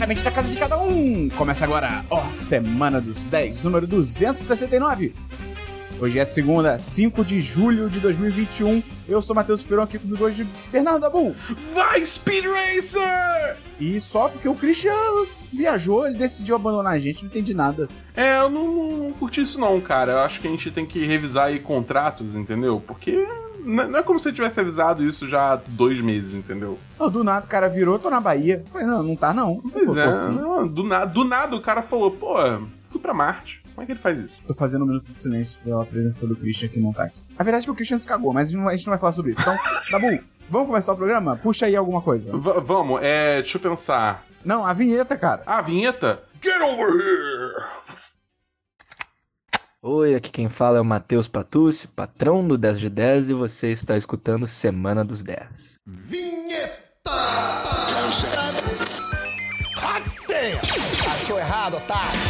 diretamente da casa de cada um. Começa agora, ó, Semana dos 10, número 269. Hoje é segunda, 5 de julho de 2021. Eu sou Matheus Peron aqui comigo hoje, Bernardo Dabu. Vai, Speed Racer! E só porque o Christian viajou, ele decidiu abandonar a gente, não entendi nada. É, eu não, não, não curti isso não, cara. Eu acho que a gente tem que revisar aí contratos, entendeu? Porque não é como se eu tivesse avisado isso já há dois meses, entendeu? Oh, do nada o cara virou, tô na Bahia. Eu falei, não, não tá não. Pois Pô, tô é, sim. não, do, na, do nada o cara falou, pô, fui pra Marte. Como é que ele faz isso? Tô fazendo um minuto de silêncio pela presença do Christian que não tá aqui. A verdade é que o Christian se cagou, mas a gente não- a gente não vai falar sobre isso. Então, Dabu, vamos começar o programa? Puxa aí alguma coisa. V- vamos, é, deixa eu pensar. Não, a vinheta, cara. Ah, a vinheta? Get over here! Oi, aqui quem fala é o Matheus Patucci, patrão do 10 de 10 e você está escutando Semana dos 10. Achou errado, otário?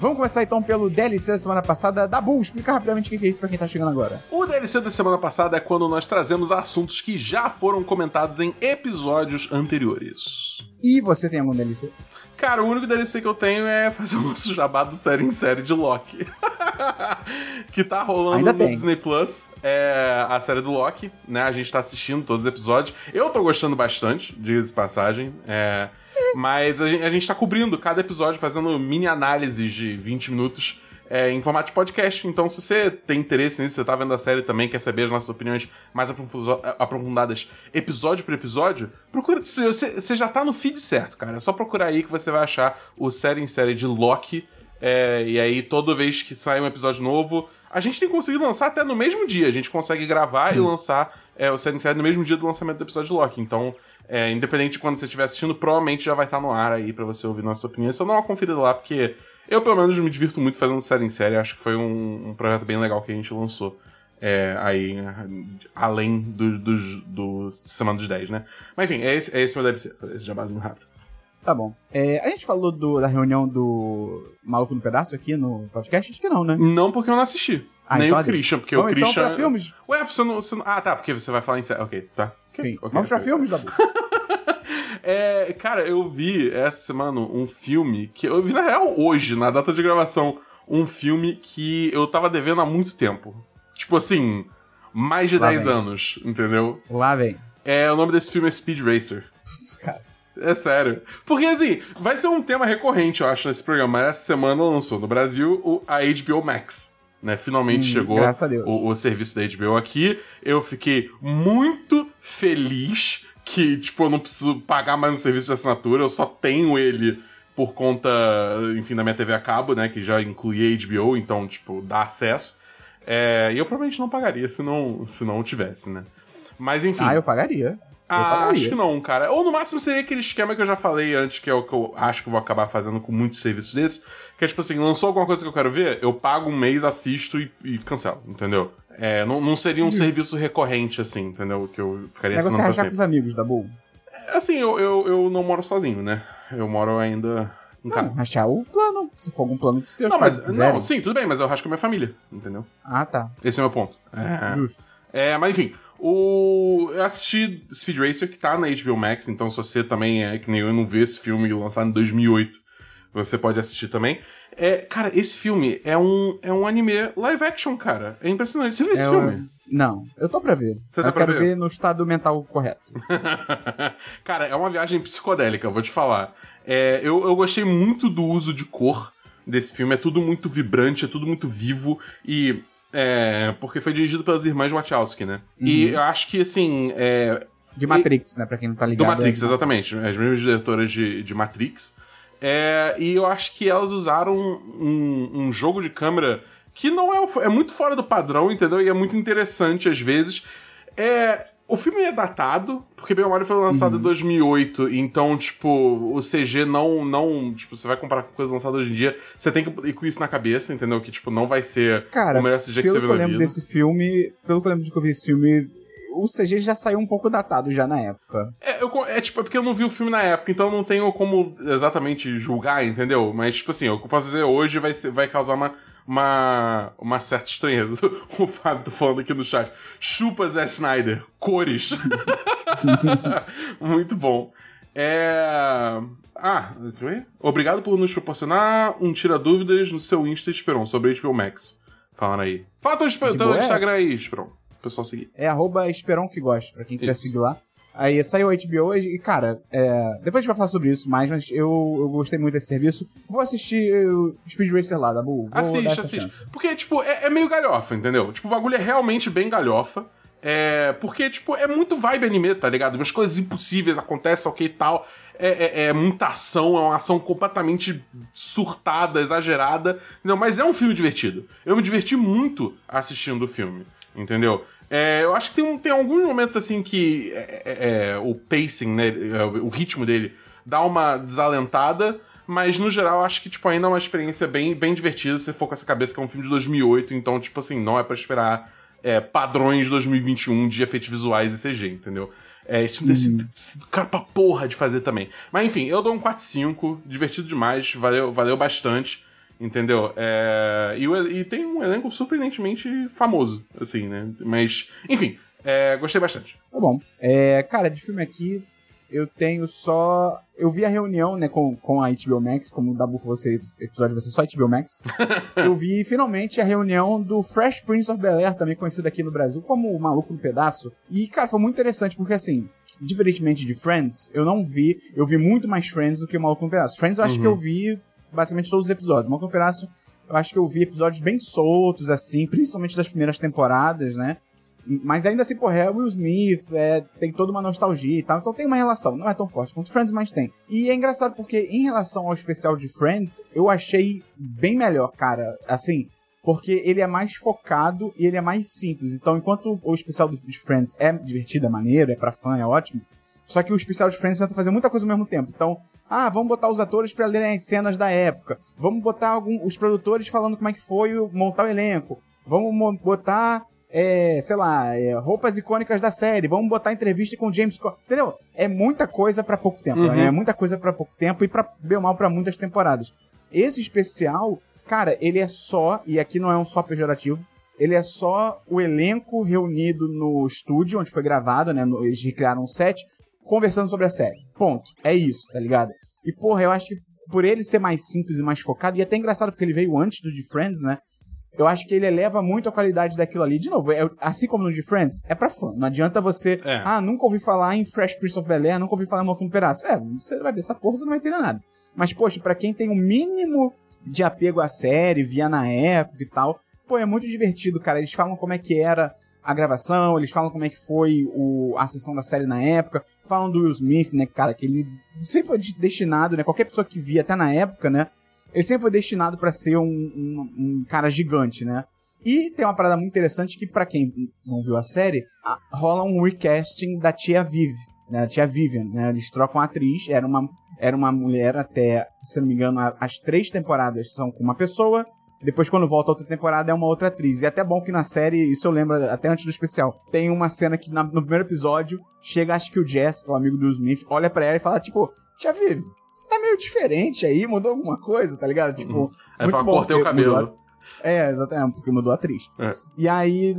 Vamos começar então pelo DLC da semana passada. Dabu, explica rapidamente o que é isso pra quem tá chegando agora. O DLC da semana passada é quando nós trazemos assuntos que já foram comentados em episódios anteriores. E você tem algum DLC? Cara, o único DLC que eu tenho é fazer o nosso jabá do série em série de Loki. que tá rolando Ainda no tem. Disney Plus. É a série do Loki, né? A gente tá assistindo todos os episódios. Eu tô gostando bastante, diga de passagem. É, mas a gente, a gente tá cobrindo cada episódio, fazendo mini análises de 20 minutos. é, em formato de podcast, então se você tem interesse nisso, você tá vendo a série também, quer saber as nossas opiniões mais aprofuso- aprofundadas episódio por episódio, procura. Você, você já tá no feed certo, cara. É só procurar aí que você vai achar o série em série de Loki. é, e aí, toda vez que sai um episódio novo, a gente tem conseguido lançar até no mesmo dia. A gente consegue gravar e lançar é, o série em série no mesmo dia do lançamento do episódio de Loki. Então, é, independente de quando você estiver assistindo, provavelmente já vai estar no ar aí pra você ouvir nossas opiniões. Só dá uma conferida lá, porque eu, pelo menos, me divirto muito fazendo série em série. Acho que foi um, um projeto bem legal que a gente lançou. É, aí, além do, dos do Semana dos 10, né? Mas enfim, é esse, é esse meu DLC, esse jabazinho rápido. Tá bom. É, a gente falou do- da reunião do Maluco no Pedaço aqui no podcast? Acho que não, né? Não porque eu não assisti. Ah, Nem então o. Christian, porque o então Christian. pra filmes? Ué, você não, você não- Ah, tá, porque você vai falar em série. Ok, tá. Sim. Ok, Vamos pra ok. filmes, Dabu? É, cara, eu vi essa semana um filme que eu vi na real hoje, na data de gravação, um filme que eu tava devendo há muito tempo. Tipo assim, mais de Lá 10 vem. anos, entendeu? Lá vem. É, o nome desse filme é Speed Racer. Putz, cara. É sério. Porque assim, vai ser um tema recorrente, eu acho, nesse programa. Essa semana lançou no Brasil o, a HBO Max. Né? Finalmente Hum, chegou. O, o serviço da HBO aqui. Eu fiquei muito feliz que, tipo, eu não preciso pagar mais um serviço de assinatura, eu só tenho ele por conta, enfim, da minha TV a cabo, né? Que já inclui a HBO, então, tipo, dá acesso. É, e eu provavelmente não pagaria se não, se não tivesse, né? Mas enfim. Ah, eu pagaria. Ah, acho que não, cara. Ou no máximo seria aquele esquema que eu já falei antes, que é o que eu acho que eu vou acabar fazendo com muitos serviços desses. Que é tipo assim, lançou alguma coisa que eu quero ver, eu pago um mês, assisto e, e cancelo, entendeu? É, não, não seria um Justo. serviço recorrente, assim, entendeu? Que eu ficaria é assinando pra rachar com sempre. os amigos, Dabu. Assim, eu, eu, eu não moro sozinho, né? Eu moro ainda Não, rachar o plano. Se for algum plano que seus Não, mas, não, sim, tudo bem, mas eu rasco a minha família, entendeu? Ah, tá. Esse é o meu ponto. É, Justo. É, mas enfim, o... eu assisti Speed Racer, que tá na HBO Max, então se você também é que nem eu não vê esse filme lançado em 2008, você pode assistir também. É, cara, esse filme é um, é um anime live action, cara. É impressionante. Você viu esse É filme? um- Não, eu tô pra ver. Você tá eu pra quero ver? ver no estado mental correto. cara, é uma viagem psicodélica, eu vou te falar. É, eu, eu gostei muito do uso de cor desse filme. É tudo muito vibrante, é tudo muito vivo e. É, porque foi dirigido pelas irmãs Wachowski, né? E Uhum. eu acho que, assim, é, De Matrix, né? Pra quem não tá Do ligado. Matrix, é- exatamente. As mesmas diretoras de, de Matrix. É, e eu acho que elas usaram um, um jogo de câmera que não é, é muito fora do padrão, entendeu? E é muito interessante às vezes. É, o filme é datado, porque bem ele foi lançado Uhum. em 2008, então, tipo, o CG não, não, tipo, você vai comparar com coisas lançadas hoje em dia, você tem que ir com isso na cabeça, entendeu? Que, tipo, não vai ser Cara, o melhor CG que pelo você que viu eu na lembro vida. desse filme, pelo que eu lembro de que eu vi esse filme, o CG já saiu um pouco datado já na época. É, eu é, tipo, é porque eu não vi o filme na época, então eu não tenho como exatamente julgar, entendeu? Mas, tipo assim, o que eu posso dizer hoje vai, ser- vai causar uma, uma, uma certa estranheza. O Fábio tá falando aqui no chat. Chupa Zé Snyder. Cores. Muito bom. É. Ah, obrigado por nos proporcionar um tira-dúvidas no seu Insta, Esperon, sobre HBO Max. Falando aí. Fala teu, teu Instagram aí, Esperon. O pessoal seguir. É arroba Esperon que gosta, pra quem quiser isso. seguir lá. Aí saiu o HBO hoje e, cara, é... depois a gente vai falar sobre isso mais, mas eu, eu gostei muito desse serviço. Vou assistir o Speed Racer lá, da Vou assiste, assiste. Chance. Porque, tipo, é, é, meio galhofa, entendeu? Tipo, o bagulho é realmente bem galhofa. É, porque, tipo, é muito vibe anime, tá ligado? Umas coisas impossíveis acontecem, ok e tal. É, é, é, muita ação, é uma ação completamente surtada, exagerada. Entendeu? Mas é um filme divertido. Eu me diverti muito assistindo o filme, entendeu? É, eu acho que tem, um, tem alguns momentos assim que é, é, é o pacing, né, é, o ritmo dele dá uma desalentada, mas no geral acho que tipo ainda é uma experiência bem, bem divertida se for com essa cabeça que é um filme de 2008, então tipo assim, não é para esperar é, padrões de 2021 de efeitos visuais e CG, entendeu? É, esse filme uhum. desse, cara pra porra de fazer também. Mas enfim, eu dou um 4-5, divertido demais, valeu, valeu bastante. Entendeu? É... E, e, tem um elenco surpreendentemente famoso, assim, né? Mas, enfim, é... gostei bastante. Tá bom. É, cara, de filme aqui, eu tenho só. Eu vi a reunião, né, com, com a HBO Max, como o Dabu falou, episódio vai ser só HBO Max. eu vi finalmente a reunião do Fresh Prince of Bel Air, também conhecido aqui no Brasil como o Maluco no Pedaço. E, cara, foi muito interessante, porque assim, diferentemente de Friends, eu não vi. Eu vi muito mais Friends do que o Maluco no Pedaço. Friends eu acho uhum. que eu vi basicamente todos os episódios. Malcolm Pedaço, eu acho que eu vi episódios bem soltos, assim, principalmente das primeiras temporadas, né? Mas ainda assim, porra, é Will Smith, é, tem toda uma nostalgia e tal, então tem uma relação, não é tão forte quanto Friends, mas tem. E é engraçado porque, em relação ao especial de Friends, eu achei bem melhor, cara. Assim, porque ele é mais focado e ele é mais simples. Então, enquanto o especial de Friends é divertido, é maneiro, é pra fã, é ótimo, só que o especial de Friends tenta fazer muita coisa ao mesmo tempo. Então, ah, vamos botar os atores para lerem as cenas da época. Vamos botar algum, os produtores falando como é que foi montar o elenco. Vamos botar, é, sei lá, é, roupas icônicas da série. Vamos botar entrevista com James Scott. Entendeu? É muita coisa para pouco tempo. Uhum. É muita coisa para pouco tempo e para bem ou mal para muitas temporadas. Esse especial, cara, ele é só, e aqui não é um só pejorativo, ele é só o elenco reunido no estúdio onde foi gravado, né? Eles recriaram um set conversando sobre a série. Ponto. É isso, tá ligado? E, porra, eu acho que por ele ser mais simples e mais focado, e até engraçado porque ele veio antes do de Friends, né? Eu acho que ele eleva muito a qualidade daquilo ali. De novo, é, assim como no de Friends, é pra fã. Não adianta você. É. Ah, nunca ouvi falar em Fresh Prince of Bel Air, nunca ouvi falar em Malcolm Pedaço. É, você vai ver essa porra, você não vai entender nada. Mas, poxa, pra quem tem um mínimo de apego à série, via na época e tal, pô, é muito divertido, cara. Eles falam como é que era a gravação, eles falam como é que foi o, a sessão da série na época, falam do Will Smith, né, cara, que ele sempre foi destinado, né, qualquer pessoa que via até na época, né, ele sempre foi destinado para ser um, um, um, cara gigante, né. E tem uma parada muito interessante que, para quem não viu a série, a, rola um recasting da tia Viv, né, a tia Vivian, né, eles trocam a atriz, era uma, era uma mulher até, se não me engano, as três temporadas são com uma pessoa, depois, quando volta a outra temporada, é uma outra atriz. E é até bom que na série, isso eu lembro até antes do especial, tem uma cena que na, no primeiro episódio, chega, acho que o Jess, que é o amigo do Smith, olha para ela e fala, tipo, Tia Vivi, você tá meio diferente aí, mudou alguma coisa, tá ligado? Tipo, uhum. muito fala, bom. Cortei o cabelo. É, exatamente, porque mudou a atriz. É. E aí,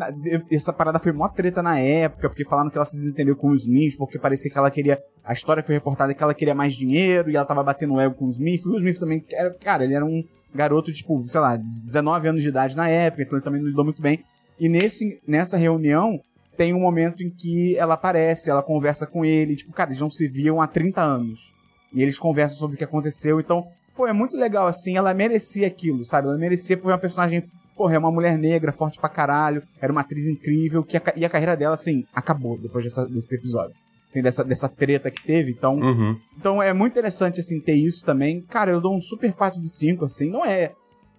essa parada foi mó treta na época, porque falaram que ela se desentendeu com o Smith, porque parecia que ela queria. A história foi reportada que ela queria mais dinheiro e ela tava batendo ego com o Smith. E o Smith também, era, cara, ele era um garoto, tipo, sei lá, 19 anos de idade na época, então ele também não lidou muito bem. E nesse, nessa reunião, tem um momento em que ela aparece, ela conversa com ele, tipo, cara, eles não se viam há 30 anos. E eles conversam sobre o que aconteceu, então pô, é muito legal assim, ela merecia aquilo, sabe? Ela merecia por uma personagem, porra, é uma mulher negra, forte pra caralho, era uma atriz incrível, que a, e a carreira dela, assim, acabou depois dessa, desse episódio. Assim, dessa, dessa treta que teve, então... Uhum. Então é muito interessante, assim, ter isso também. Cara, eu dou um super 4 de 5, assim, não é,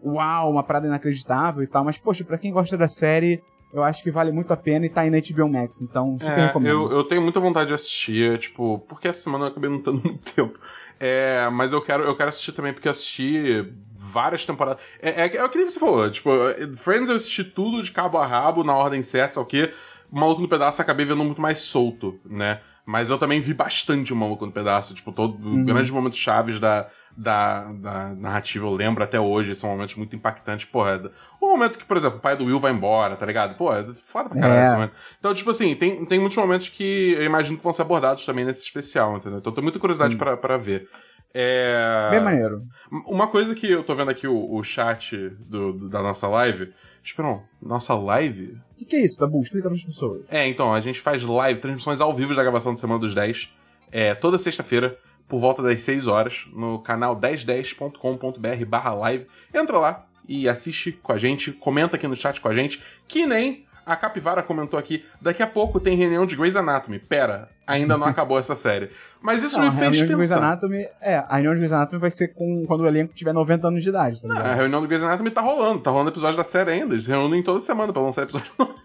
uau, uma parada inacreditável e tal, mas, poxa, pra quem gosta da série, eu acho que vale muito a pena e tá aí na HBO Max, então super é, recomendo. Eu, eu tenho muita vontade de assistir, tipo, porque essa semana eu acabei não tendo muito tempo. É, mas eu quero, eu quero assistir também, porque eu assisti várias temporadas. É, é, é o que você falou, tipo, Friends eu assisti tudo de cabo a rabo, na ordem certa, só que Maluco no Pedaço acabei vendo muito mais solto, né? Mas eu também vi bastante o Maluco no Pedaço, tipo, todo, Uhum. grandes momentos chaves da, da, da narrativa, eu lembro até hoje, são momentos muito impactantes, porra. O momento que, por exemplo, o pai do Will vai embora, tá ligado? Pô, é foda pra caralho É. esse momento. Então, tipo assim, tem, tem muitos momentos que eu imagino que vão ser abordados também nesse especial, entendeu? Então, eu tenho muita curiosidade pra, pra ver. É... Bem maneiro. Uma coisa que eu tô vendo aqui o, o chat do, do- da nossa live. Esperão, nossa live? O que, que é isso, Dabu? Explica para as pessoas. É, então, a gente faz live, transmissões ao vivo da gravação de Semana dos 10. É, toda sexta-feira, por volta das 6 horas, no canal 1010.com.br barra live. Entra lá e assiste com a gente, comenta aqui no chat com a gente, que nem a Capivara comentou aqui, daqui a pouco tem reunião de Grey's Anatomy. Pera, ainda não acabou essa série. Mas isso Não, me fez reunião de Grey's pensar. Anatomy. É, a reunião de Grey's Anatomy vai ser com, quando o elenco tiver 90 anos de idade, tá ligado? A reunião do Grey's Anatomy tá rolando, tá rolando episódio da série ainda. Eles reúnem toda semana pra lançar episódio novo.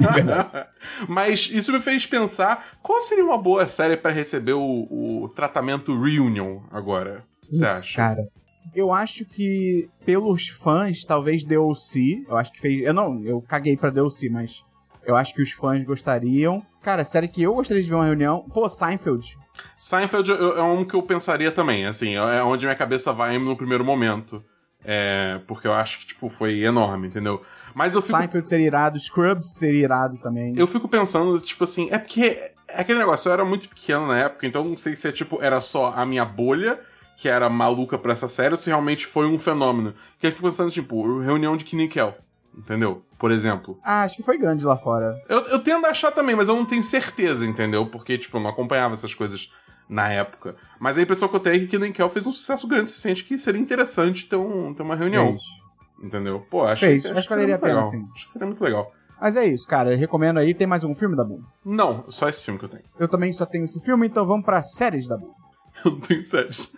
Mas isso me fez pensar qual seria uma boa série pra receber o, o tratamento Reunion agora. Você Putz, acha? cara. Eu acho que pelos fãs, talvez DLC. Eu acho que fez. Eu não, eu caguei pra DLC, mas eu acho que os fãs gostariam. Cara, série que eu gostaria de ver uma reunião. Pô, Seinfeld. Seinfeld é um que eu pensaria também, assim, é onde minha cabeça vai no primeiro momento. É, porque eu acho que, tipo, foi enorme, entendeu? Mas eu fico Seinfeld seria irado, Scrubs seria irado também. Eu fico pensando, tipo assim, é porque é aquele negócio, eu era muito pequeno na época, então não sei se é tipo, era só a minha bolha que era maluca pra essa série ou se realmente foi um fenômeno. Que eu fico pensando, tipo, reunião de Kinnikel, entendeu? Por exemplo. Ah, acho que foi grande lá fora. Eu, eu tendo a achar também, mas eu não tenho certeza, entendeu? Porque, tipo, eu não acompanhava essas coisas na época. Mas a impressão que eu tenho é que Kinnikel fez um sucesso grande o suficiente que seria interessante ter, um, ter uma reunião, Fez. entendeu? Pô, acho Fez. que, Acho que valeria a pena, legal. sim. Acho que seria muito legal. Mas é isso, cara. Eu recomendo aí. Tem mais um filme da Boom? Não, só esse filme que eu tenho. Eu também só tenho esse filme, então vamos pra séries da Boom. Eu não tenho séries.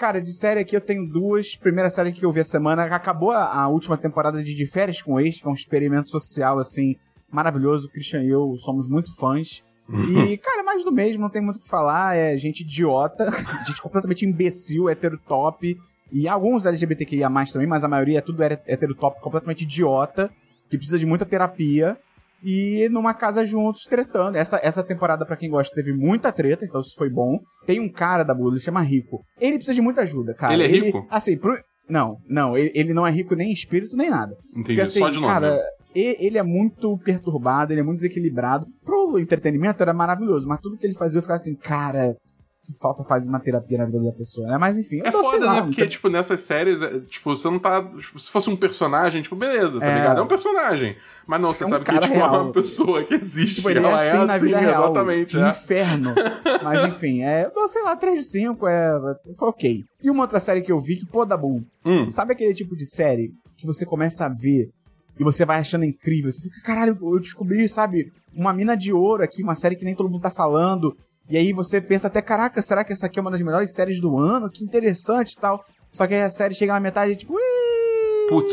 Cara, de série aqui eu tenho duas. Primeira série que eu vi a semana, acabou a, a última temporada de De Férias com Ex, que é um experimento social, assim, maravilhoso. O Christian e eu somos muito fãs. E, cara, é mais do mesmo, não tem muito o que falar. É gente idiota, gente completamente imbecil, heterotop. E alguns LGBTQIA também, mas a maioria é tudo hétero- heterotop, completamente idiota, que precisa de muita terapia. E numa casa juntos, tretando. Essa, essa temporada, pra quem gosta, teve muita treta, então isso foi bom. Tem um cara da Blue, ele chama Rico. Ele precisa de muita ajuda, cara. Ele é rico? Assim, pro... Não, não, ele, ele não é rico nem em espírito, nem nada. Entendi, Porque assim, só de nome. cara, né? ele é muito perturbado, ele é muito desequilibrado. Pro entretenimento era maravilhoso, mas tudo que ele fazia eu ficava assim, cara, falta faz uma terapia na vida da pessoa, né? Mas enfim, É foda, lá, né? Porque, tipo, nessas séries, é, tipo, você não tá. tipo, se fosse um personagem, tipo, beleza, tá É. ligado? É um personagem. Mas não, você é um sabe que, tipo, é uma pessoa que existe. Tipo, ele é ela assim na vida real. exatamente, que é. inferno. Mas enfim, é, eu dou, sei lá, 3 de 5, é, foi ok. E uma outra série que eu vi, que, pô, da Boom, Hum, sabe aquele tipo de série que você começa a ver e você vai achando incrível? Você fica, caralho, eu descobri, sabe, uma mina de ouro aqui, uma série que nem todo mundo tá falando. E aí você pensa até, caraca, será que essa aqui é uma das melhores séries do ano? Que interessante e tal. Só que aí a série chega na metade e tipo, putz.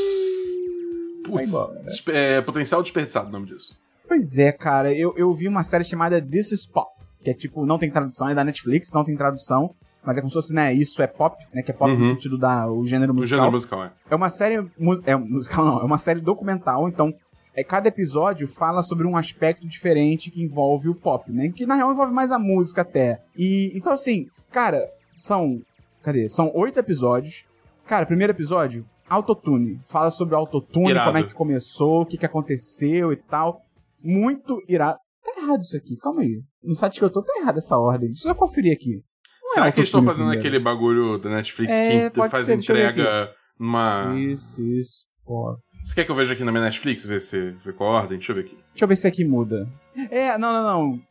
Putz. embora. Despe- é, potencial desperdiçado o nome disso. Pois é, cara, eu, eu vi uma série chamada This is Pop, que é tipo, não tem tradução, é da Netflix, não tem tradução, mas é como se fosse, né, isso é pop, né, que é pop no Uhum. sentido da o gênero O musical. gênero musical, é. É uma série. mu- É musical não, é uma série documental, então. É, cada episódio fala sobre um aspecto diferente que envolve o pop, né? Que na real envolve mais a música até. E então, assim, cara, são. Cadê? São oito episódios. Cara, primeiro episódio, Autotune. Fala sobre o Autotune, Irado. como é que começou, o que, que aconteceu e tal. Muito irado. Tá errado isso aqui, calma aí. No site que eu tô, tá errado essa ordem. Deixa eu conferir aqui. Não é Será que eles estão fazendo primeiro. aquele bagulho da Netflix É, que faz entrega numa. Isso, isso. Pop. Você quer que eu veja aqui na minha Netflix, ver se vê qual a ordem? Deixa eu ver aqui. Deixa eu ver se aqui muda. É, não, não,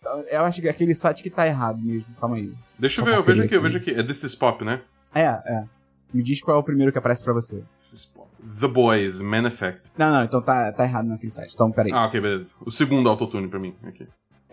não. Eu acho que é aquele site que tá errado mesmo. Calma aí. Deixa eu Só ver, eu vejo conferir aqui, eu aqui. vejo aqui. É This is Pop, né? É, é. Me diz qual é o primeiro que aparece pra você. This is Pop. The Boys, Man Effect. Não, não, então tá, tá errado naquele site. Então, peraí. Ah, ok, beleza. O segundo autotune pra mim. Aqui.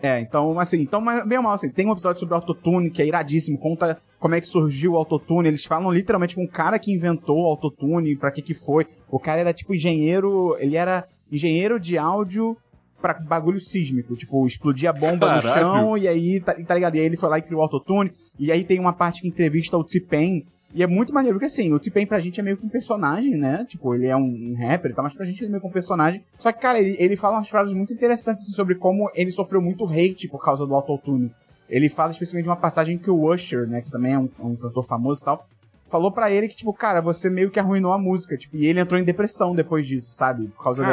É, então, assim, então, bem ou mal, assim, tem um episódio sobre autotune que é iradíssimo, conta como é que surgiu o autotune. Eles falam literalmente com o cara que inventou o autotune, pra que que foi. O cara era tipo engenheiro, ele era engenheiro de áudio pra bagulho sísmico, tipo, explodia bomba no Caralho. chão e aí, tá, tá ligado? E aí ele foi lá e criou o autotune. E aí tem uma parte que entrevista o T-Pain E é muito maneiro, porque assim, o T-Pain pra gente é meio que um personagem, né? Tipo, ele é um, rapper e tal, mas pra gente ele é meio que um personagem. Só que, cara, ele, ele fala umas frases muito interessantes assim, sobre como ele sofreu muito hate por causa do autotune. Ele fala especificamente de uma passagem que o Usher, né, que também é um, um cantor famoso e tal, falou pra ele que, tipo, cara, você meio que arruinou a música. Tipo, e ele entrou em depressão depois disso, sabe? Por causa do-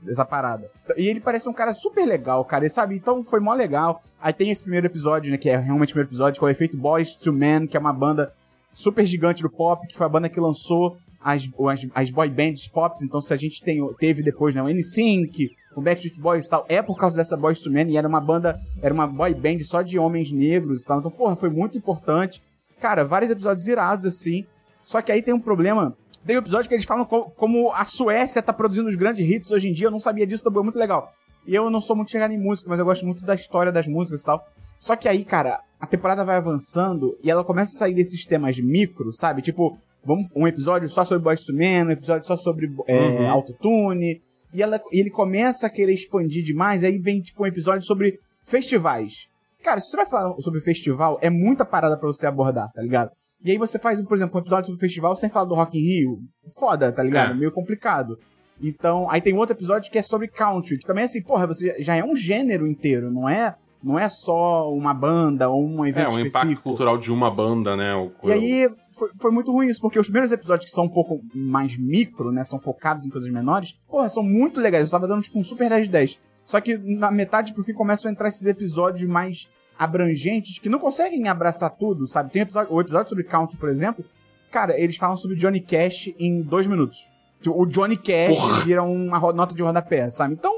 dessa parada. E ele parece um cara super legal, cara. E sabe? Então foi mó legal. Aí tem esse primeiro episódio, né? Que é realmente o primeiro episódio, que é o Efeito Boys to Men, que é uma banda super gigante do pop, que foi a banda que lançou as, as, as boy bands pop. Então, se a gente tem, teve depois, né? O NSYNC, o Backstreet Boys e tal, é por causa dessa Boys to Men. E era uma banda, era uma boy band só de homens negros e tal. Então, porra, foi muito importante. Cara, vários episódios irados, assim. Só que aí tem um problema. Tem um episódio que eles falam co- como a Suécia tá produzindo os grandes hits hoje em dia. Eu não sabia disso, também é muito legal. E eu não sou muito chegado em música, mas eu gosto muito da história das músicas e tal. Só que aí, cara, a temporada vai avançando e ela começa a sair desses temas micro, sabe? Tipo, vamos um episódio só sobre Boys to Men, um episódio só sobre é, Uhum. autotune. E ela, ele começa a querer expandir demais, aí vem, tipo, um episódio sobre festivais. Cara, se você vai falar sobre festival, é muita parada pra você abordar, tá ligado? E aí você faz, por exemplo, um episódio sobre festival sem falar do Rock in Rio. Foda, tá ligado? É. Meio complicado. Então, aí tem outro episódio que é sobre country, que também é assim, porra, você já é um gênero inteiro, não é, não é só uma banda ou um É, evento um impacto específico. cultural de uma banda, né? o- E aí foi, foi muito ruim isso, porque os primeiros episódios que são um pouco mais micro, né, são focados em coisas menores, porra, são muito legais. Eu tava dando tipo um super 10 de 10. Só que na metade pro fim começam a entrar esses episódios mais abrangentes que não conseguem abraçar tudo, sabe? Tem episódio, o episódio sobre country, por exemplo, cara, eles falam sobre Johnny Cash em dois minutos. Tipo, O Johnny Cash Porra. vira uma nota de rodapé, sabe? Então,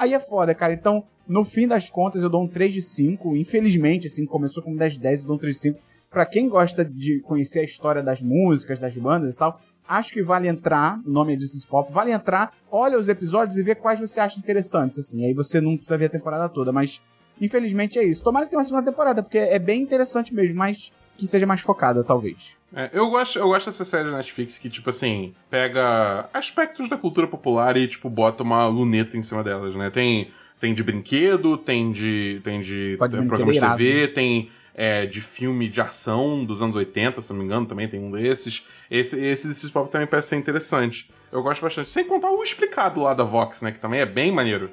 aí é foda, cara. Então, no fim das contas, eu dou um 3 de 5. Infelizmente, assim, começou com 10 de 10, eu dou um 3 de 5. Pra quem gosta de conhecer a história das músicas, das bandas e tal, acho que vale entrar, o nome é Distance Pop, vale entrar, olha os episódios e vê quais você acha interessantes, assim. Aí você não precisa ver a temporada toda, mas infelizmente é isso. Tomara que tenha uma segunda temporada, porque é bem interessante mesmo, mas que seja mais focada, talvez. É, eu, gosto, eu gosto dessa série da Netflix que, tipo assim, pega aspectos da cultura popular e, tipo, bota uma luneta em cima delas, né? Tem, tem de brinquedo, tem de, tem de tem brinquedo programa de TV, tem é, de filme de ação dos anos 80, se não me engano, também tem um desses. Esse, esse desses pop também parece ser interessante. Eu gosto bastante. Sem contar o explicado lá da Vox, né? Que também é bem maneiro.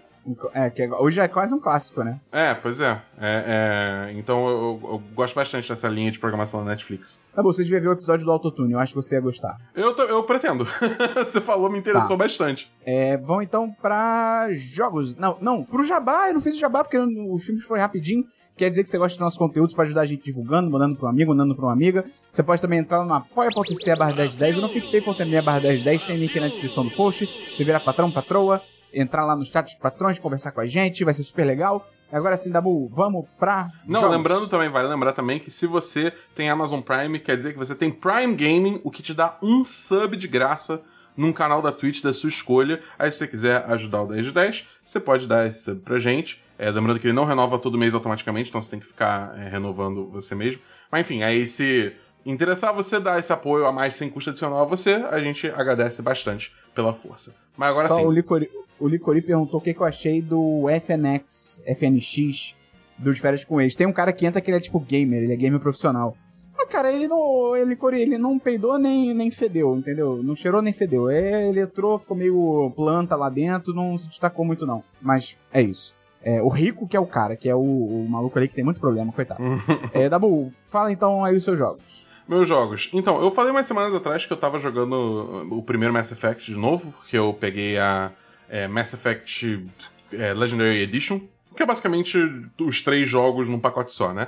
É, que hoje é quase um clássico, né? É, pois é. É, é, então eu, eu- gosto bastante dessa linha de programação da Netflix. Tá bom, você devia ver o episódio do Autotune, eu acho que você ia gostar. Eu, tô- eu pretendo. Você falou, me interessou Tá. bastante. É, vão então pra jogos. Não, não, pro jabá, eu não fiz o jabá porque o filme foi rapidinho. Quer dizer que você gosta dos nossos conteúdos pra ajudar a gente divulgando, mandando pra um amigo, mandando pra uma amiga. Você pode também entrar no apoia.se barra 1010 ou no picpay.me barra 1010, tem link na descrição do post. Você virar patrão, patroa, entrar lá no chat dos patrões, conversar com a gente, vai ser super legal. Agora sim, Dabu, vamos pra Não, jogos. lembrando também, vale lembrar também que se você tem Amazon Prime, quer dizer que você tem Prime Gaming, o que te dá um sub de graça num canal da Twitch da sua escolha. Aí se você quiser ajudar o 10 de 10, você pode dar esse sub pra gente. É, lembrando que ele não renova todo mês automaticamente, então você tem que ficar é, renovando você mesmo. Mas enfim, aí se interessar você dar esse apoio a mais sem custo adicional a você, a gente agradece bastante pela força. Mas agora Só sim. o Licori, o Licori perguntou o que, que eu achei do FNX, FNX, do de férias com ex. Tem um cara que entra que ele é tipo gamer, ele é gamer profissional. Ah, cara, ele não. Ele, ele não peidou nem, nem fedeu, entendeu? Não cheirou nem fedeu. É, ele entrou, ficou meio planta lá dentro, não se destacou muito, não. Mas é isso. É, o Rico, que é o cara, que é o, o maluco ali que tem muito problema, coitado. é, Dabu, fala então aí os seus jogos. Meus jogos. Então, eu falei umas semanas atrás que eu tava jogando o primeiro Mass Effect de novo, porque eu peguei a é, Mass Effect é, Legendary Edition, que é basicamente os três jogos num pacote só, né?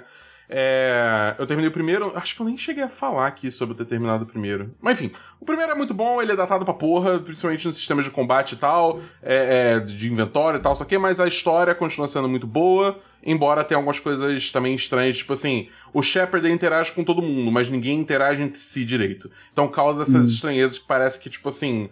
É, eu terminei o primeiro, acho que eu nem cheguei a falar aqui sobre ter terminado o primeiro. Mas enfim, o primeiro é muito bom, ele é datado pra porra, principalmente nos sistemas de combate e tal, é, é, de inventório e tal, só que, mas a história continua sendo muito boa, embora tenha algumas coisas também estranhas, tipo assim, o Shepard interage com todo mundo, mas ninguém interage entre si direito. Então causa essas estranhezas que parece que, tipo assim,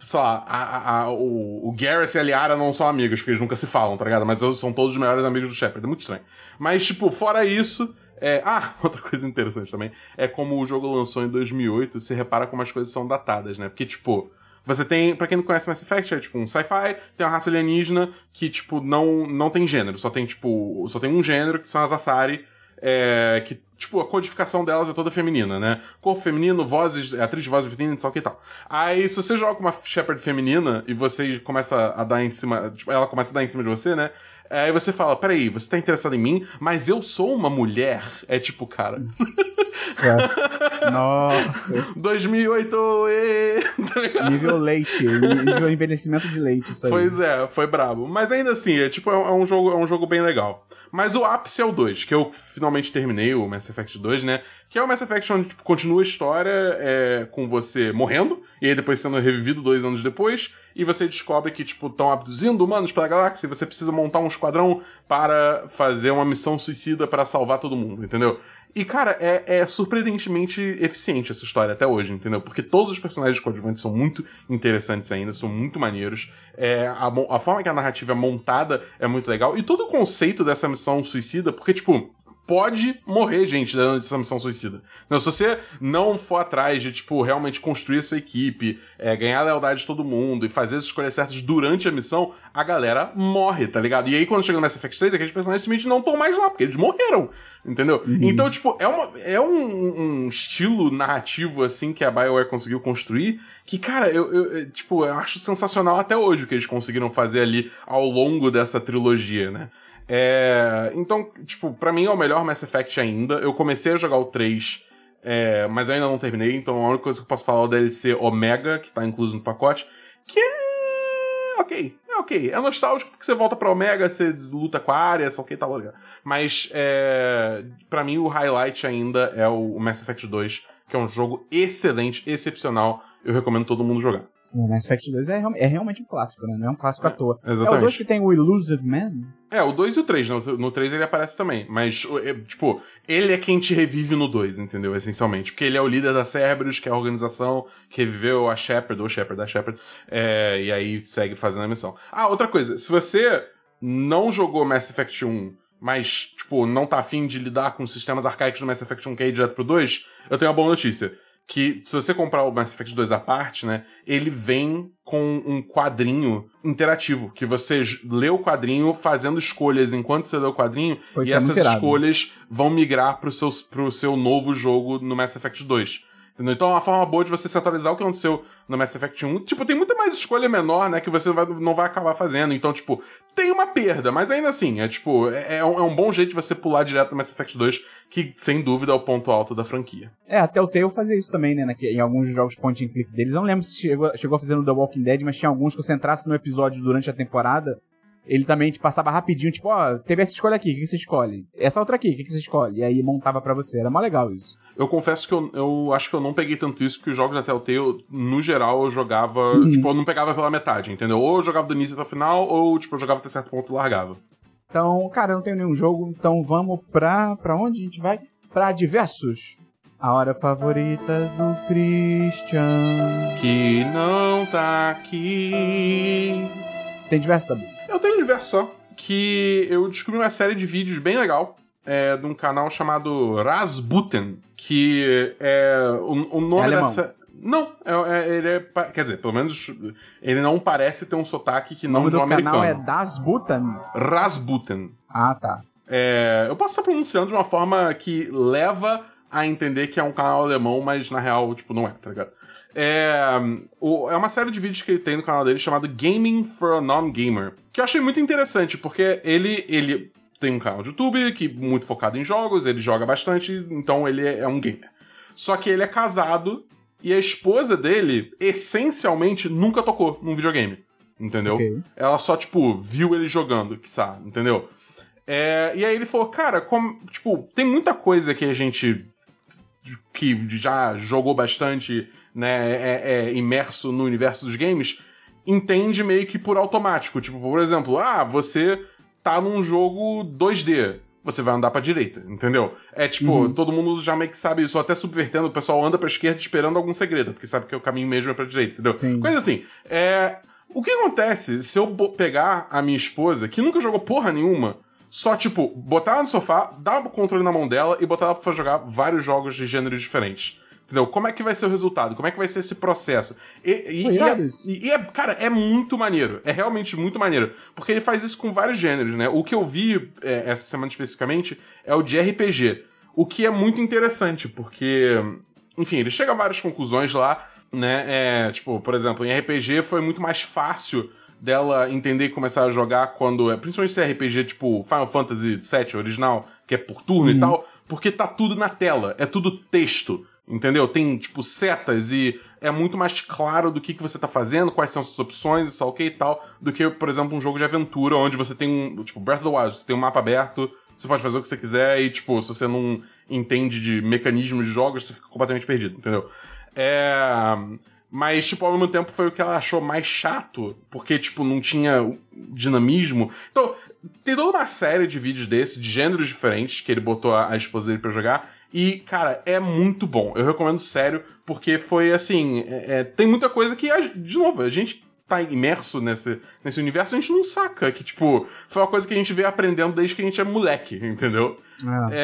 sei lá, a, a- o, o Garrus e a Liara não são amigos, porque eles nunca se falam, tá ligado? Mas são todos os melhores amigos do Shepard, é muito estranho. Mas, tipo, fora isso. É... Ah, outra coisa interessante também é como o jogo lançou em 2008, você repara como as coisas são datadas, né? Porque, tipo, você tem, pra quem não conhece Mass Effect, é tipo um sci-fi, tem uma raça alienígena que, tipo, não, não tem gênero, só tem, tipo, só tem um gênero, que são as Asari, é, que, tipo, a codificação delas é toda feminina, né? Corpo feminino, vozes, atriz de voz feminina, só que tal. Aí, se você joga uma Shepard feminina e você começa a dar em cima, tipo, ela começa a dar em cima de você, né? Aí você fala, peraí, você tá interessado em mim, mas eu sou uma mulher? É tipo, cara. Nossa. 2008, e... tá ligado? Nível leite. Nível envelhecimento de leite, isso aí. Pois é, foi brabo. Mas ainda assim, é tipo, é um, é um jogo, é um jogo bem legal. Mas o ápice é o 2, que eu finalmente terminei o Mass Effect 2, né? Que é o Mass Effect onde tipo, continua a história é, com você morrendo, e aí depois sendo revivido dois anos depois, e você descobre que, tipo, estão abduzindo humanos pela galáxia e você precisa montar um esquadrão para fazer uma missão suicida para salvar todo mundo, entendeu? E, cara, é, é, surpreendentemente eficiente essa história até hoje, entendeu? Porque todos os personagens coadjuvantes são muito interessantes ainda, são muito maneiros. É, a, a forma que a narrativa é montada é muito legal. E todo o conceito dessa missão suicida, porque, tipo, pode morrer gente dessa missão suicida. Não, se você não for atrás de, tipo, realmente construir a sua equipe, é, ganhar a lealdade de todo mundo e fazer as escolhas certas durante a missão, a galera morre, tá ligado? E aí, quando chega no Mass Effect 3, aqueles personagens simplesmente não estão mais lá, porque eles morreram. Entendeu? Uhum. Então, tipo, é, uma, é um, um, estilo narrativo, assim, que a BioWare conseguiu construir, que, cara, eu, eu, tipo, eu acho sensacional até hoje o que eles conseguiram fazer ali ao longo dessa trilogia, né? É, então, tipo, para mim é o melhor Mass Effect ainda. Eu comecei a jogar o 3, é, mas ainda não terminei, então a única coisa que eu posso falar é o DLC Omega, que tá incluso no pacote, que é ok, é ok. É nostálgico porque você volta pra Omega, você luta com a área, só ok, tá legal. Mas, é, para mim, o highlight ainda é o Mass Effect 2, que é um jogo excelente, excepcional. Eu recomendo todo mundo jogar. O Mass Effect 2 é, é, realmente um clássico, né? Não é um clássico é, à toa. Exatamente. É o 2 que tem o Illusive Man? É, o 2 e o 3. No, no 3 ele aparece também. Mas, é, tipo, ele é quem te revive no 2, entendeu? Essencialmente. Porque ele é o líder da Cerberus, que é a organização que reviveu a Shepard, ou Shepard da Shepard. É, e aí segue fazendo a missão. Ah, outra coisa. Se você não jogou Mass Effect 1 mas, tipo, não tá afim de lidar com sistemas arcaicos do Mass Effect 1 que é direto pro 2, eu tenho uma boa notícia que se você comprar o Mass Effect 2 à parte, né, ele vem com um quadrinho interativo, que você lê o quadrinho fazendo escolhas enquanto você lê o quadrinho, pois e é essas escolhas vão migrar pro seu, pro seu novo jogo no Mass Effect 2. Entendeu? Então é uma forma boa de você se atualizar o que aconteceu no Mass Effect 1. Tipo, tem muita mais escolha menor, né, que você vai, não vai acabar fazendo. Então, tipo, tem uma perda, mas ainda assim, é tipo, é, é, um, é bom jeito de você pular direto no Mass Effect 2, que sem dúvida é o ponto alto da franquia. É, até o Telltale fazia isso também, né, em alguns jogos point and click deles. Não lembro se chegou, chegou a fazer no The Walking Dead, mas tinha alguns que você entrasse no episódio durante a temporada ele também te passava rapidinho, tipo, ó, teve essa escolha aqui, o que, que você escolhe? Essa outra aqui, o que, que você escolhe? E aí montava para você. Era mó legal isso. Eu confesso que eu, eu acho que eu não peguei tanto isso, porque os jogos da Telltale, no geral, eu jogava. Uhum. Tipo, eu não pegava pela metade, entendeu? Ou eu jogava do início até o final, ou, tipo, eu jogava até certo ponto e largava. Então, cara, eu não tenho nenhum jogo, então vamos pra. pra onde a gente vai? Pra diversos. A hora favorita do Christian. Que não tá aqui. Tem diversos, Dabu? Eu tenho diversos só. Que eu descobri uma série de vídeos bem legal é, de um canal chamado Rasputin, que é o, o nome é dessa. Não, é, é, ele é. Quer dizer, pelo menos ele não parece ter um sotaque que não o nome do americano. canal é Dasbutan? Rasputin. Ah, tá. É, eu posso estar pronunciando de uma forma que leva a entender que é um canal alemão, mas na real, tipo, não é, tá ligado? É, o, é uma série de vídeos que ele tem no canal dele chamado Gaming for a Non-Gamer. Que eu achei muito interessante, porque ele, ele tem um canal de YouTube que muito focado em jogos, ele joga bastante, então ele é, é um gamer. Só que ele é casado e a esposa dele, essencialmente, nunca tocou num videogame. Entendeu? Okay. Ela só, tipo, viu ele jogando, que sabe, entendeu? É, e aí ele falou, cara, como, tipo, tem muita coisa que a gente que já jogou bastante, né, é, é imerso no universo dos games, entende meio que por automático. Tipo, por exemplo, ah, você tá num jogo 2D. Você vai andar pra direita, entendeu? É tipo, uhum. todo mundo já meio que sabe isso, até subvertendo, o pessoal anda pra esquerda esperando algum segredo, porque sabe que o caminho mesmo é pra direita, entendeu? Sim. Coisa assim. É. O que acontece se eu pegar a minha esposa, que nunca jogou porra nenhuma, só, tipo, botar ela no sofá, dar o controle na mão dela e botar ela pra jogar vários jogos de gêneros diferentes? Entendeu? Como é que vai ser o resultado? Como é que vai ser esse processo? E, e, e é, e é- cara, é muito maneiro. É realmente muito maneiro. Porque ele faz isso com vários gêneros, né? O que eu vi é, essa semana especificamente é o de RPG. O que é muito interessante, porque, enfim, ele chega a várias conclusões lá, né? É, tipo, por exemplo, em RPG foi muito mais fácil dela entender e começar a jogar quando é. Principalmente se é RPG tipo Final Fantasy VII original, que é por turno e tal, porque tá tudo na tela, é tudo texto. Entendeu? Tem, tipo, setas e é muito mais claro do que, que você tá fazendo, quais são suas opções, isso ok e tal, do que, por exemplo, um jogo de aventura onde você tem um. Tipo, Breath of the Wild, você tem um mapa aberto, você pode fazer o que você quiser e, tipo, se você não entende de mecanismos de jogos, você fica completamente perdido, entendeu? É. Mas, tipo, ao mesmo tempo foi o que ela achou mais chato, porque, tipo, não tinha dinamismo. Então, tem toda uma série de vídeos desse, de gêneros diferentes, que ele botou a, a esposa dele pra jogar. E, cara, é muito bom. Eu recomendo sério, porque foi assim. é- é, tem muita coisa que, de novo, a gente tá imerso nesse, nesse universo, a gente não saca. Que, tipo, foi uma coisa que a gente veio aprendendo desde que a gente é moleque, entendeu? Ah. É,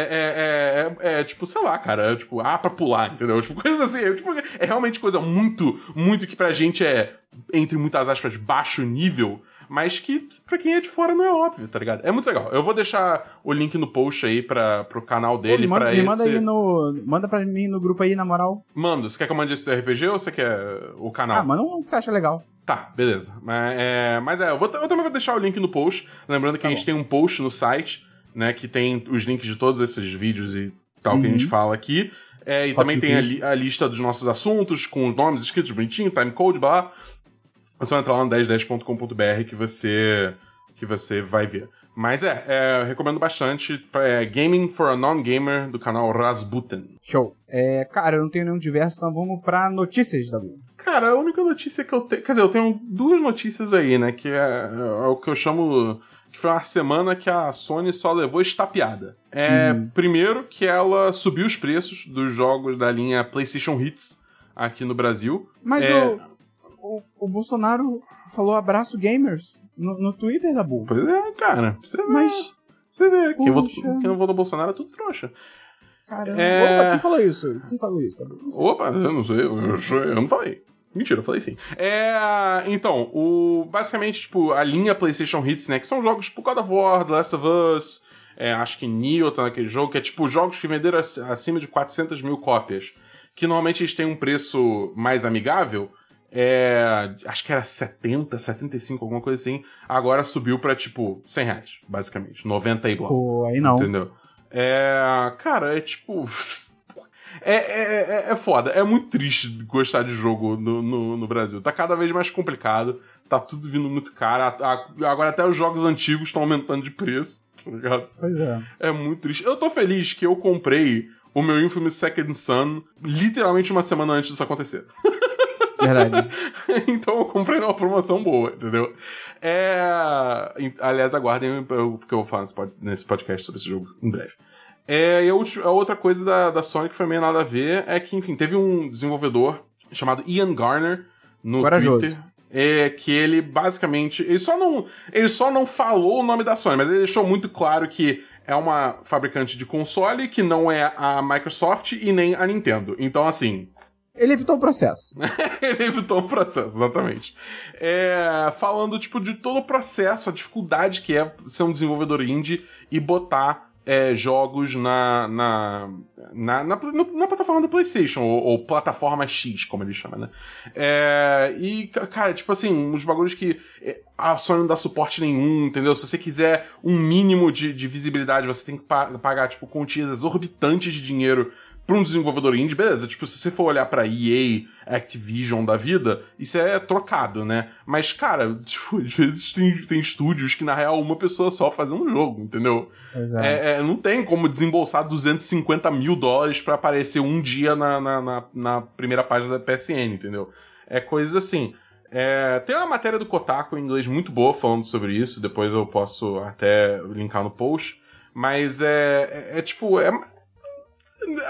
é, é, é, é, tipo, sei lá, cara, é, tipo, ah, pra pular, entendeu? Tipo, coisas assim, é, tipo, é realmente coisa muito, muito que pra gente é, entre muitas aspas, baixo nível, mas que pra quem é de fora não é óbvio, tá ligado? É muito legal. Eu vou deixar o link no post aí pra, pro canal Pô, dele, me manda, pra esse... manda aí no. Manda pra mim no grupo aí, na moral. Manda, você quer que eu mande esse do RPG ou você quer o canal? Ah, manda um que você acha legal. Tá, beleza. Mas é, mas é eu, vou, eu também vou deixar o link no post. Lembrando que Tá a gente bom. tem um post no site, né? Que tem os links de todos esses vídeos e tal que a Uhum. gente fala aqui. É, e Hot também tem a, li- a lista dos nossos assuntos, com os nomes escritos bonitinho, timecode, blá. É só entrar lá no 1010.com.br que você, que você vai ver. Mas é, é, eu recomendo bastante. É Gaming for a Non-Gamer, do canal Rasputin. Show. É, cara, eu não tenho nenhum diverso, então vamos pra notícias da Blue. Cara, a única notícia que eu tenho. Quer dizer, eu tenho duas notícias aí, né? Que é, é o que eu chamo. Que foi uma semana que a Sony só levou estapeada. É, Primeiro, que ela subiu os preços dos jogos da linha PlayStation Hits aqui no Brasil. Mas É. o, o, o Bolsonaro falou abraço gamers no, no Twitter da Bull. Pois é, cara. Você vê. Mas, Você vê. Quem votou, quem não votou Bolsonaro é tudo trouxa. caramba. É. Opa, quem falou isso? Quem falou isso? Opa, eu não sei, eu, eu, não falei. Mentira, eu falei sim. É. Então, o. Basicamente, tipo, a linha PlayStation Hits, né? Que são jogos tipo God of War, The Last of Us. é, acho que Nioh tá naquele jogo, que é tipo jogos que venderam ac- acima de 400 mil cópias. Que normalmente eles têm um preço mais amigável. É, acho que era 70, 75, alguma coisa assim. Agora subiu pra tipo 100 reais, basicamente. 90 e blá. Pô, aí não. Entendeu? É. Cara, é tipo. É, é, é, é foda. É muito triste gostar de jogo no, no, no Brasil. Tá cada vez mais complicado. Tá tudo vindo muito caro. A- a- agora até os jogos antigos estão aumentando de preço. Tá ligado? Pois é. É muito triste. Eu tô feliz que eu comprei o meu Infamous Second Son literalmente uma semana antes disso acontecer. Verdade. então eu comprei numa promoção boa, entendeu? É... Aliás, aguardem o que eu vou falar nesse pod- nesse podcast sobre esse jogo em breve. É, e a outra coisa da, da Sony que foi meio nada a ver é que, enfim, teve um desenvolvedor chamado Ian Garner no Corajoso. Twitter. É, que ele basicamente. Ele só, não, ele só não falou o nome da Sony, mas ele deixou muito claro que é uma fabricante de console que não é a Microsoft e nem a Nintendo. Então, assim, Ele evitou o processo. ele evitou o processo, exatamente. É, falando, tipo, de todo o processo, a dificuldade que é ser um desenvolvedor indie e botar é, jogos na na, na, na, na plataforma do PlayStation, ou, ou plataforma X, como ele chama, né? É, e, ca- cara, tipo assim, uns bagulhos que é, a Sony não dá suporte nenhum, entendeu? Se você quiser um mínimo de, de visibilidade, você tem que pa- pagar, tipo, quantias exorbitantes de dinheiro pra um desenvolvedor indie, beleza. Tipo, se você for olhar pra EA, Activision da vida, isso é trocado, né? Mas, cara, tipo, às vezes tem, tem estúdios que, na real, uma pessoa só fazendo um jogo, entendeu? Pois é. É, não tem como desembolsar 250 mil dólares pra aparecer um dia na, na, na, na primeira página da PSN, entendeu? É coisa assim. É, tem uma matéria do Kotaku em inglês muito boa falando sobre isso, depois eu posso até linkar no post. Mas é, é, é tipo. É,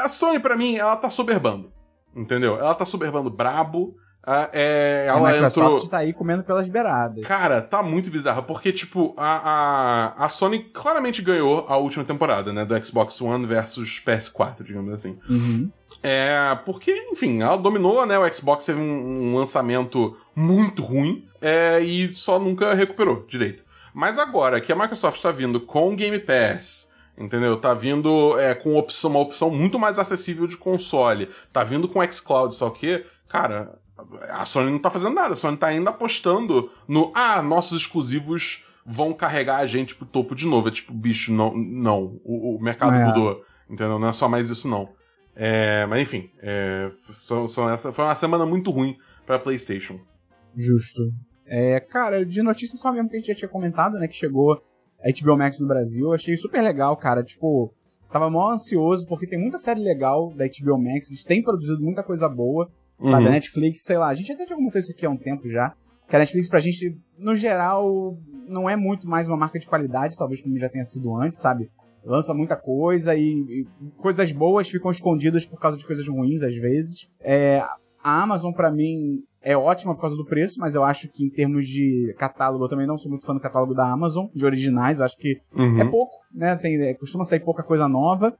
a Sony, pra mim, ela tá soberbando. Entendeu? Ela tá soberbando brabo. Ah, é, A Microsoft entrou. tá aí comendo pelas beiradas. Cara, tá muito bizarro, porque, tipo, a, a, a Sony claramente ganhou a última temporada, né? Do Xbox One versus PS4, digamos assim. Uhum. É, porque, enfim, ela dominou, né? O Xbox teve um, um lançamento muito ruim é, e só nunca recuperou direito. Mas agora que a Microsoft tá vindo com Game Pass, entendeu? Tá vindo é, com opção, uma opção muito mais acessível de console, tá vindo com xCloud, só que, cara, a Sony não tá fazendo nada. A Sony tá ainda apostando no, ah, nossos exclusivos vão carregar a gente pro topo de novo. É tipo, bicho, não, não. O, o mercado É. mudou, entendeu? Não é só mais isso, não. É, mas enfim, é, são, são essa, foi uma semana muito ruim pra PlayStation. Justo. É, cara, de notícia só mesmo que a gente já tinha comentado, né? Que chegou HBO Max no Brasil. Eu achei super legal, cara. Tipo, tava mó ansioso, porque tem muita série legal da HBO Max. Eles têm produzido muita coisa boa. Sabe, Uhum. a Netflix, sei lá, a gente até já comentou isso aqui há um tempo já. Que a Netflix, pra gente, no geral, não é muito mais uma marca de qualidade, talvez como já tenha sido antes, sabe? Lança muita coisa e, e coisas boas ficam escondidas por causa de coisas ruins, às vezes. É, a Amazon, pra mim, é ótima por causa do preço, mas eu acho que em termos de catálogo, eu também não sou muito fã do catálogo da Amazon, de originais, eu acho que Uhum. é pouco, né? Tem, é, costuma sair pouca coisa nova.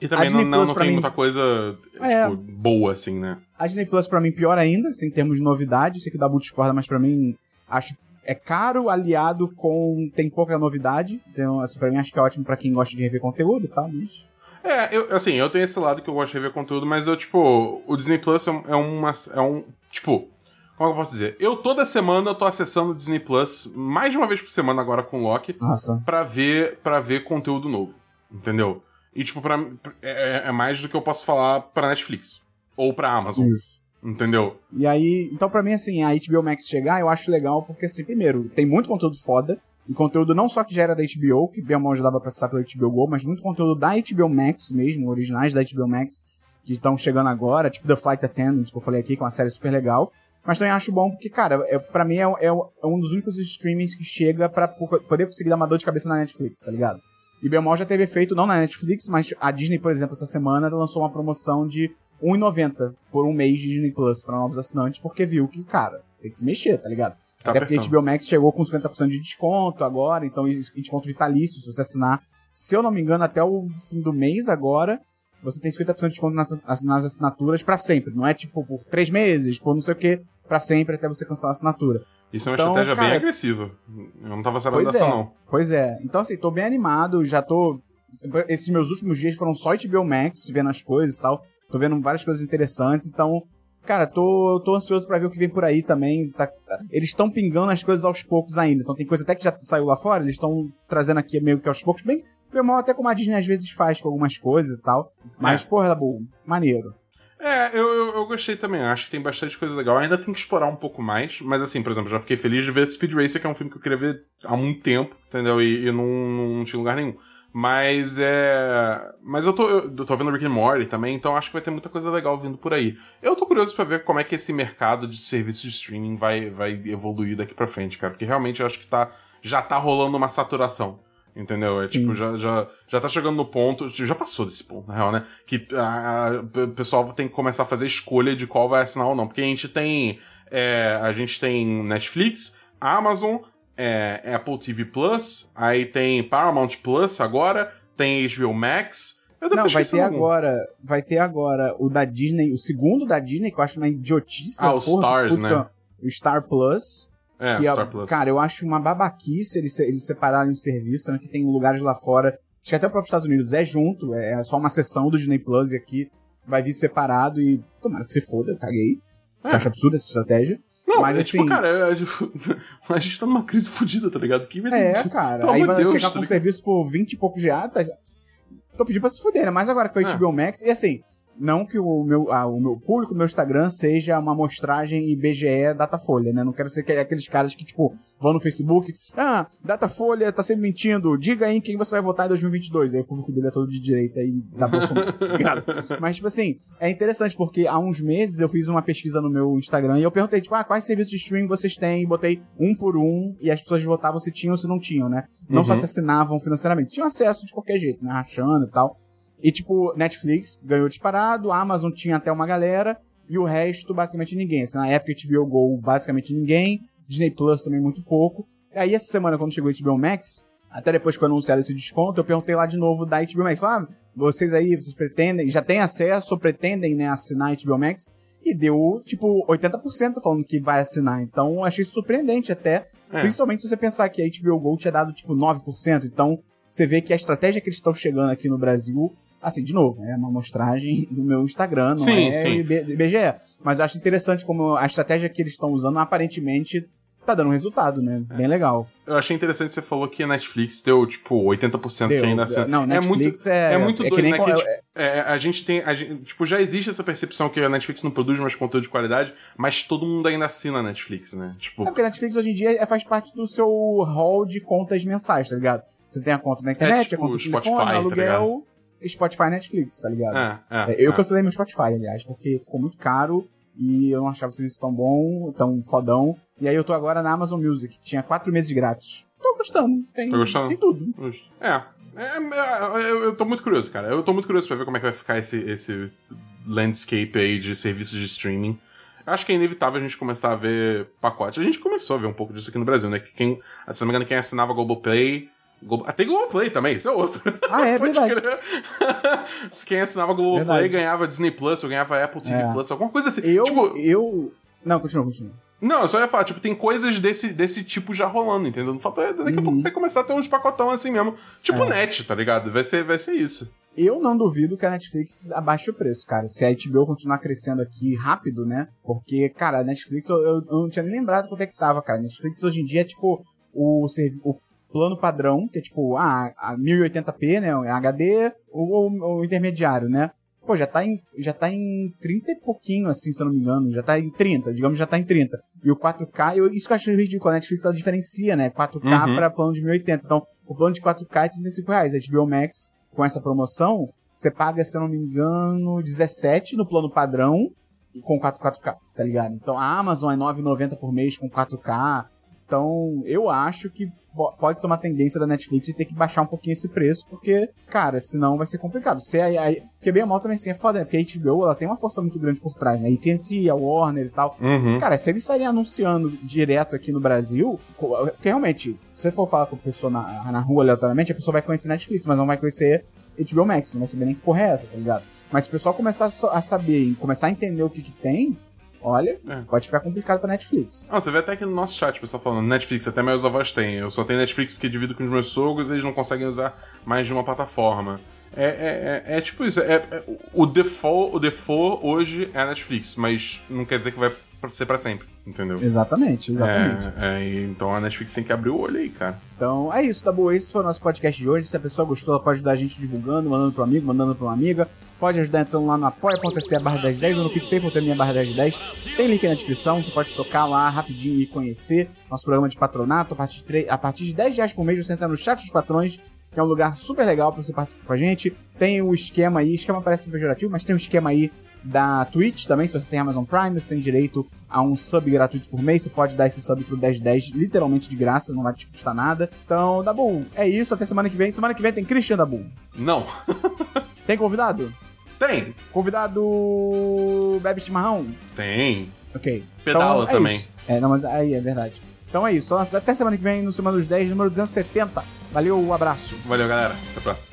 E também não, Disney não, Plus não tem mim- muita coisa, É. tipo, boa, assim, né? A Disney Plus, pra mim, pior ainda, assim, em termos de novidade. Sei que dá discorda, mas pra mim, acho é caro, aliado com. tem pouca novidade. Então, assim, pra mim, acho que é ótimo pra quem gosta de rever conteúdo e tal, mas. É, eu, assim, eu tenho esse lado que eu gosto de rever conteúdo, mas eu, tipo, o Disney Plus é, é uma. É um. Tipo, como é eu posso dizer? Eu toda semana eu tô acessando o Disney Plus mais de uma vez por semana agora com o Loki Nossa. pra ver, pra ver conteúdo novo. Entendeu? E, tipo, pra, mim, é, é mais do que eu posso falar pra Netflix. Ou pra Amazon. Justo. Entendeu? E aí, então pra mim, assim, a HBO Max chegar, eu acho legal, porque, assim, primeiro, tem muito conteúdo foda, e conteúdo não só que já era da HBO, que bem mal já dava pra acessar pela HBO Go, mas muito conteúdo da HBO Max mesmo, originais da HBO Max, que estão chegando agora, tipo The Flight Attendant, que eu falei aqui, que é uma série super legal. Mas também acho bom porque, cara, é, pra mim é, é- é um dos únicos streamings que chega pra po- poder conseguir dar uma dor de cabeça na Netflix, tá ligado? E bem mal já teve efeito, não na Netflix, mas a Disney, por exemplo, essa semana lançou uma promoção de R$1,90 por um mês de Disney Plus pra novos assinantes, porque viu que, cara, tem que se mexer, tá ligado? Tá Até porque a. HBO Max chegou com 50% de desconto agora, então desconto vitalício, se você assinar, se eu não me engano, até o fim do mês agora, você tem 50% de desconto nas, nas assinaturas pra sempre. Não é tipo por três meses, por não sei o que, pra sempre, até você cancelar a assinatura. Isso é uma Então, estratégia bem cara- agressiva. Eu não tava sabendo Pois dessa, é. não. Pois é. Então, assim, tô bem animado, já tô. Esses meus últimos dias foram só HBO Max, vendo as coisas e tal. Tô vendo várias coisas interessantes, então. Cara, tô, tô ansioso pra ver o que vem por aí também. Tá- eles estão pingando as coisas aos poucos ainda. Então tem coisa até que já saiu lá fora, eles estão trazendo aqui meio que aos poucos, bem, bem mal, até como a Disney às vezes faz com algumas coisas e tal. Mas, É. porra, Dabu, maneiro. É, eu, eu, eu gostei também. Acho que tem bastante coisa legal. Ainda tem que explorar um pouco mais. Mas assim, por exemplo, já fiquei feliz de ver Speed Racer, que é um filme que eu queria ver há muito tempo, entendeu? E, e não, não tinha lugar nenhum. Mas é. Mas eu tô, eu, eu tô vendo Rick and Morty também, então acho que vai ter muita coisa legal vindo por aí. Eu tô curioso pra ver como é que esse mercado de serviços de streaming vai, vai evoluir daqui pra frente, cara. Porque realmente eu acho que tá, já tá rolando uma saturação. Entendeu? É Sim. tipo, já, já, já tá chegando no ponto. Já passou desse ponto, na real, né? Que o pessoal tem que começar a fazer escolha de qual vai assinar ou não. Porque a gente tem. é, a gente tem Netflix, Amazon, é, Apple TV Plus, aí tem Paramount Plus agora, tem HBO Max. Eu devo Não, ter vai ter algum. agora. Vai ter agora o da Disney, o segundo da Disney, que eu acho uma idiotice. Ah, o porra, Stars, né? O Star Plus. É, que é- Star Plus. Cara, eu acho uma babaquice eles, eles separarem o serviço, né? Que tem lugares lá fora. Acho que até o próprio Estados Unidos é junto, é só uma seção do Disney Plus e aqui vai vir separado e. Tomara que se foda, eu caguei. É. Eu acho absurda essa estratégia. Não, mas é assim- tipo, cara, é, tipo, a gente tá numa crise fodida, tá ligado? Que É, cara. Aí vai de Deus, chegar tá com um serviço por 20 e poucos reais. Tá... Tô pedindo pra se fuder, né? Mas agora com a É. HBO Max. E assim, não que o meu, ah, o meu público do meu Instagram seja uma amostragem IBGE Datafolha, né? Não quero ser que- aqueles caras que, tipo, vão no Facebook. Ah, Datafolha tá sempre mentindo. Diga aí em quem você vai votar em 2022. Aí o público dele é todo de direita e da Bolsonaro. Obrigado. Mas, tipo assim, é interessante porque há uns meses eu fiz uma pesquisa no meu Instagram e eu perguntei, tipo, ah, quais serviços de streaming vocês têm? E botei um por um e as pessoas votavam se tinham ou se não tinham, né? Não só Uhum. se assinavam financeiramente, tinham acesso de qualquer jeito, né? Rachando e tal. E, tipo, Netflix ganhou disparado, Amazon tinha até uma galera, e o resto, basicamente ninguém. Assim, na época, HBO Go, basicamente ninguém. Disney Plus também muito pouco. E aí, essa semana, quando chegou o HBO Max, até depois que foi anunciado esse desconto, eu perguntei lá de novo da HBO Max. Falei, ah, vocês aí, vocês pretendem, já têm acesso ou pretendem, né, assinar a HBO Max? E deu, tipo, 80% falando que vai assinar. Então, achei surpreendente até. É. Principalmente se você pensar que a HBO Go tinha dado, tipo, 9%. Então, você vê que a estratégia que eles estão chegando aqui no Brasil Assim, de novo, é uma amostragem do meu Instagram, não Sim, é sim. IB IBGE. Mas eu acho interessante como a estratégia que eles estão usando aparentemente tá dando resultado, né? É. Bem legal. Eu achei interessante que você falou que a Netflix deu, tipo, 80% Deu. que ainda. Não, Netflix é, é muito é doido, né? com- Que, é- tipo, é, a gente tem. a gente- tipo, já existe essa percepção que a Netflix não produz mais conteúdo de qualidade, mas todo mundo ainda assina a Netflix, né? Tipo. É porque a Netflix hoje em dia é- faz parte do seu hall de contas mensais, tá ligado? Você tem a conta na internet, tipo a conta do Spotify, telefone, tá Spotify Netflix, tá ligado? É, é, É, eu é. cancelei meu Spotify, aliás, porque ficou muito caro e eu não achava o serviço tão bom, tão fodão. E aí eu tô agora na Amazon Music, tinha quatro meses grátis. Tô gostando. Tem, Tá gostando? tem tudo. É. É, é, eu, eu tô muito curioso, cara. Eu tô muito curioso pra ver como é que vai ficar esse, esse landscape aí de serviços de streaming. Acho que é inevitável a gente começar a ver pacotes. A gente começou a ver um pouco disso aqui no Brasil, né? Que Quem, se não me engano, quem assinava Globoplay. Globo, até Globoplay também, isso é outro. Ah, é verdade. quem assinava Globoplay Verdade. ganhava Disney Plus, ou ganhava Apple TV É. Plus, alguma coisa assim. Eu, Tipo, eu... Não, continua, continua. não, eu só ia falar, tipo, tem coisas desse, desse tipo já rolando, entendeu? Falta, daqui a Uhum. pouco vai começar a ter uns pacotão assim mesmo. Tipo É. net, tá ligado? Vai ser, vai ser isso. Eu não duvido que a Netflix abaixe o preço, cara. Se a HBO continuar crescendo aqui rápido, né? Porque, cara, a Netflix, eu, eu- eu não tinha nem lembrado quanto é que tava, cara. A Netflix hoje em dia é tipo o, o plano padrão, que é tipo, ah, a 1080p, né? o HD, ou o, intermediário, né? Pô, já tá, em, já tá em 30 e pouquinho, assim, se eu não me engano. Já tá em 30, digamos, já tá em 30. E o 4K, eu, isso que eu acho ridículo. A Netflix, ela diferencia, né? 4K Uhum. pra plano de 1080. Então, o plano de 4K é 35 reais. A HBO Max, com essa promoção, você paga, se eu não me engano, 17 no plano padrão com 4, 4K, tá ligado? Então, a Amazon é 9,90 por mês com 4K. Então, eu acho que po- pode ser uma tendência da Netflix de ter que baixar um pouquinho esse preço, porque, cara, senão vai ser complicado. Se a, a, porque bem ou mal também assim é foda, né? Porque a HBO ela tem uma força muito grande por trás, né? A AT&T, a Warner e tal. Uhum. Cara, se eles estarem anunciando direto aqui no Brasil, porque realmente, se você for falar com a pessoa na, na rua aleatoriamente, a pessoa vai conhecer Netflix, mas não vai conhecer HBO Max, não vai saber nem que porra é essa, tá ligado? Mas se o pessoal começar a a saber e começar a entender o que que tem, olha, É. pode ficar complicado pra Netflix. Ah, você vê até aqui no nosso chat o pessoal falando, Netflix, até meus avós têm. Eu só tenho Netflix porque divido com os meus sogros e eles não conseguem usar mais de uma plataforma. É, é, é, é tipo isso, é, é- o, default, o default hoje é a Netflix, mas não quer dizer que vai ser pra sempre, entendeu? Exatamente, exatamente. É, então a Netflix tem que abrir o olho aí, cara. Então é isso, tá bom? Esse foi o nosso podcast de hoje. Se a pessoa gostou, ela pode ajudar a gente divulgando, mandando pro amigo, mandando pra uma amiga. Pode ajudar entrando lá no apoia.se barra 1010 ou no picpay.me barra 1010. Tem link na descrição, você pode tocar lá rapidinho e conhecer nosso programa de patronato. A partir de, tre- a partir de 10 reais por mês você entra no chat dos patrões, que é um lugar super legal pra você participar com a gente. Tem o esquema aí, esquema parece pejorativo, mas tem um esquema aí da Twitch também, se você tem Amazon Prime, você tem direito a um sub gratuito por mês, você pode dar esse sub pro 1010 literalmente de graça, não vai te custar nada. Então, Dabu, é isso, até semana que vem. Semana que vem tem Christian Dabu. Não. Tem convidado? Tem. Convidado bebe chimarrão? Tem. Ok. Pedala então, é também. isso. É, não, mas aí é verdade. Então é isso. Então, até semana que vem no Semana dos 10, número 270. Valeu, um abraço. Valeu, galera. Até a próxima.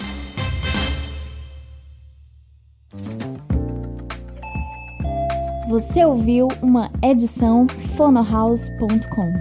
Você ouviu uma edição fonohouse.com.